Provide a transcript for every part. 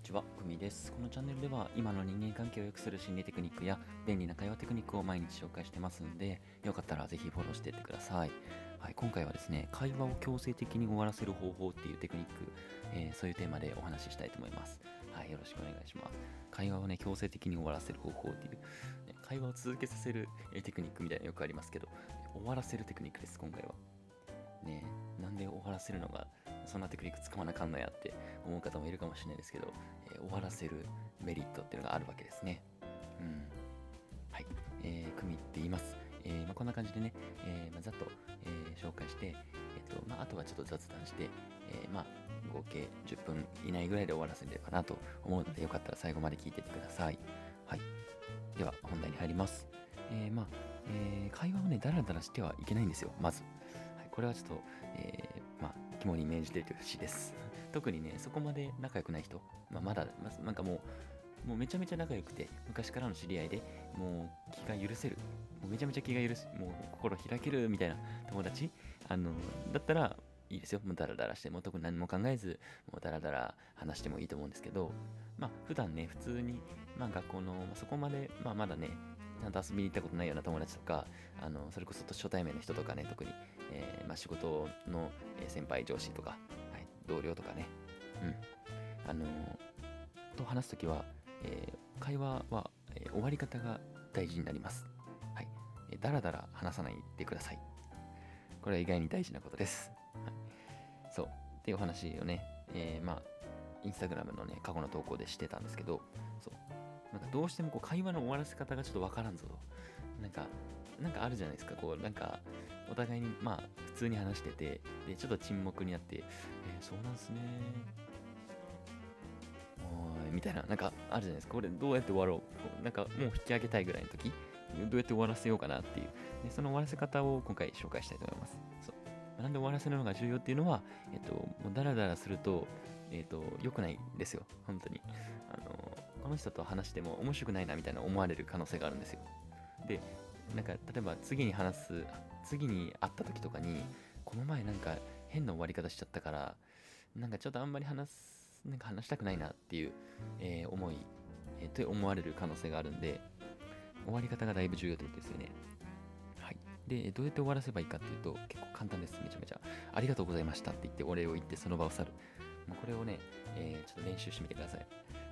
にちは、くみです。このチャンネルでは今の人間関係を良くする心理テクニックや便利な会話テクニックを毎日紹介してますので、よかったらぜひフォローしていってください。はい、今回はですね、会話を強制的に終わらせる方法っていうテクニック、えーそういうテーマでお話ししたいと思います。はい、よろしくお願いします。会話をね、強制的に終わらせる方法っていう、ね会話を続けさせるえテクニックみたいなのよくありますけど、終わらせるテクニックです、今回は。ねなんで終わらせるのがそんなテクニック使わなかんのやって思う方もいるかもしれないですけど、えー終わらせるメリットっていうのがあるわけですね。うん。はい。えー、組って言います。えーまあ、こんな感じでね、えーまあ、ざっと、えー紹介して、えっとまあ、あとはちょっと雑談して、えまあ、合計10分以内ぐらいで終わらせればなと思うので、よかったら最後まで聞いてってください。はい。では、本題に入ります。えまあ、え会話をね、だらだらしてはいけないんですよ、まず。はい、これはちょっと、えまあ、肝に銘じていてほしです。特にね、そこまで仲良くない人、まあ、まだ、まなんかもう、もうめちゃめちゃ仲良くて、昔からの知り合いで、もう気が許せる、もうめちゃめちゃ気が許す、もう心開けるみたいな友達、あの、だったらいいですよ。もうダラダラして、もう特に何も考えず、もうダラダラ話してもいいと思うんですけど、まあ、普段ね、普通に、まあ、学校の、まそこまで、まあ、まだね、ちゃんと遊びに行ったことないような友達とか、あのそれこそ初対面の人とかね、特に、えーまあ、仕事の先輩、上司とか、はい、同僚とかね、うん、あのと話すときは、えー会話は、え終わり方が大事になります。はい。えーだらだら話さないでください。これは意外に大事なことです。はい、そう。っていうお話をね、えーまあ、インスタグラムのね、過去の投稿でしてたんですけど、そう。なんかどうしてもこう会話の終わらせ方がちょっとわからんぞと。なんか、なんかあるじゃないですか。こう、なんか、お互いに、まあ、普通に話してて、で、ちょっと沈黙になって、えーそうなんすねおーいみたいな、なんかあるじゃないですか。これどうやって終わろう。こうなんかもう引き上げたいぐらいの時、どうやって終わらせようかなっていう。でその終わらせ方を今回紹介したいと思います。そうなんで終わらせるのが重要っていうのは、えっと、もうダラダラすると、えっと、良くないんですよ。本当に。あの、この人と話しても面白くないなみたいな思われる可能性があるんですよ。で、なんか例えば次に話す、次に会った時とかに、この前なんか変な終わり方しちゃったから、なんかちょっとあんまり話す、なんか話したくないなっていう、えー思い、えーと思われる可能性があるんで、終わり方がだいぶ重要ってことですよね。はい。で、どうやって終わらせばいいかっていうと、結構簡単です、めちゃめちゃ。ありがとうございましたって言って、お礼を言って、その場を去る。もうこれをね、えーちょっと練習してみてください。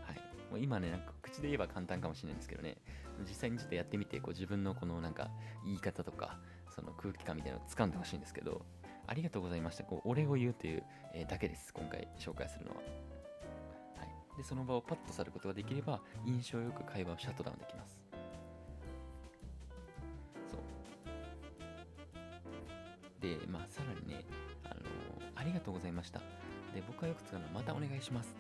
はい。もう今ね、なんか口で言えば簡単かもしれないんですけどね、実際にちょっとやってみて、こう自分のこのなんか言い方とか、その空気感みたいなのを掴んでほしいんですけど、ありがとうございました。こうお礼を言うという、えーだけです、今回紹介するのは。はい。で、その場をパッと去ることができれば、印象よく会話をシャットダウンできます。そう。で、まあ、さらにね、あのーありがとうございました。で、僕がよく使うのは、またお願いします。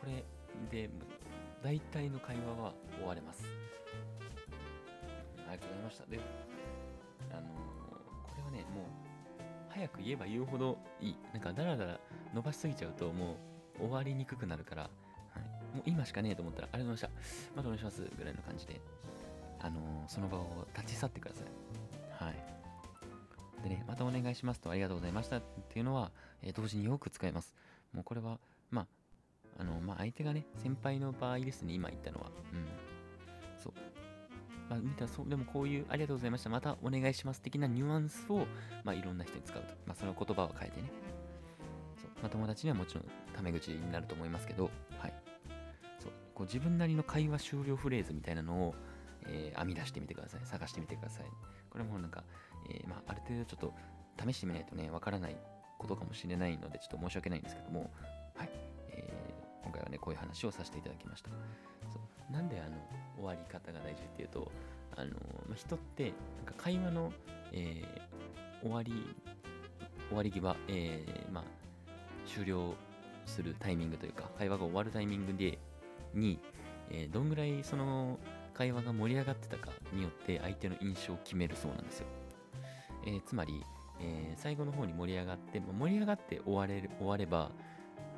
これで、大体の会話は終われます。ありがとうございました。で、あのーこれはね、もう、早く言えば言うほどいい。なんか、だらだら伸ばしすぎちゃうと、もう、終わりにくくなるから、はい、もう今しかねえと思ったら、ありがとうございました。またお願いします。ぐらいの感じで、あのーその場を立ち去ってください。はい。でね、またお願いしますとありがとうございましたっていうのは、えー同時によく使えます。もうこれは、まあ、あの、まあ、相手がね、先輩の場合ですね、今言ったのは。うん。そう。まあ、見たそう、でもこういう、ありがとうございました、またお願いします的なニュアンスを、まあ、いろんな人に使うと。まあ、その言葉を変えてね。そう。まあ、友達にはもちろん、タメ口になると思いますけど、はい。そう。こう自分なりの会話終了フレーズみたいなのを、えー編み出してみてください。探してみてください。これもなんか、えーまあ、ある程度ちょっと試してみないとね、わからないことかもしれないので、ちょっと申し訳ないんですけども、はい。えー今回はね、こういう話をさせていただきました。そうなんであの終わり方が大事っていうと、あのまあ、人ってなんか会話の、えー終わり、終わり際、えーまあ、終了するタイミングというか、会話が終わるタイミングで、に、えーどんぐらいその会話が盛り上がってたかによって相手の印象を決めるそうなんですよ。えーつまり、えー最後の方に盛り上がって、まあ盛り上がって終われる終われば、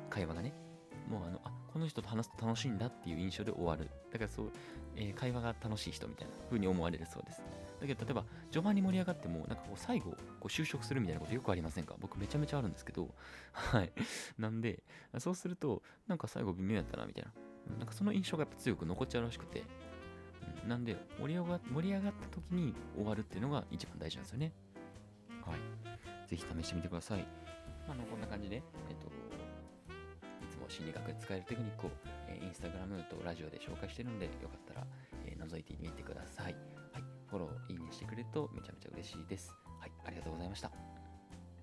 会話がね、もうあの、あこの人と話すと楽しいんだっていう印象で終わる。だからそう、えー会話が楽しい人みたいな風に思われるそうです。だけど例えば序盤に盛り上がってもなんかこう最後こう就職するみたいなことよくありませんか？僕めちゃめちゃあるんですけど。はい。なんでそうするとなんか最後微妙やったなみたいな。なんかその印象がやっぱ強く残っちゃうらしくて、なんで盛り上が盛り上がった時に終わるっていうのが一番大事なんですよね。はいぜひ試してみてください、まあ、のこんな感じでえっといつも心理学で使えるテクニックを、えー、インスタグラムとラジオで紹介してるんでよかったら、えー、覗いてみてください。はい、フォロー、いいねしてくれるとめちゃめちゃ嬉しいです。はい、ありがとうございました。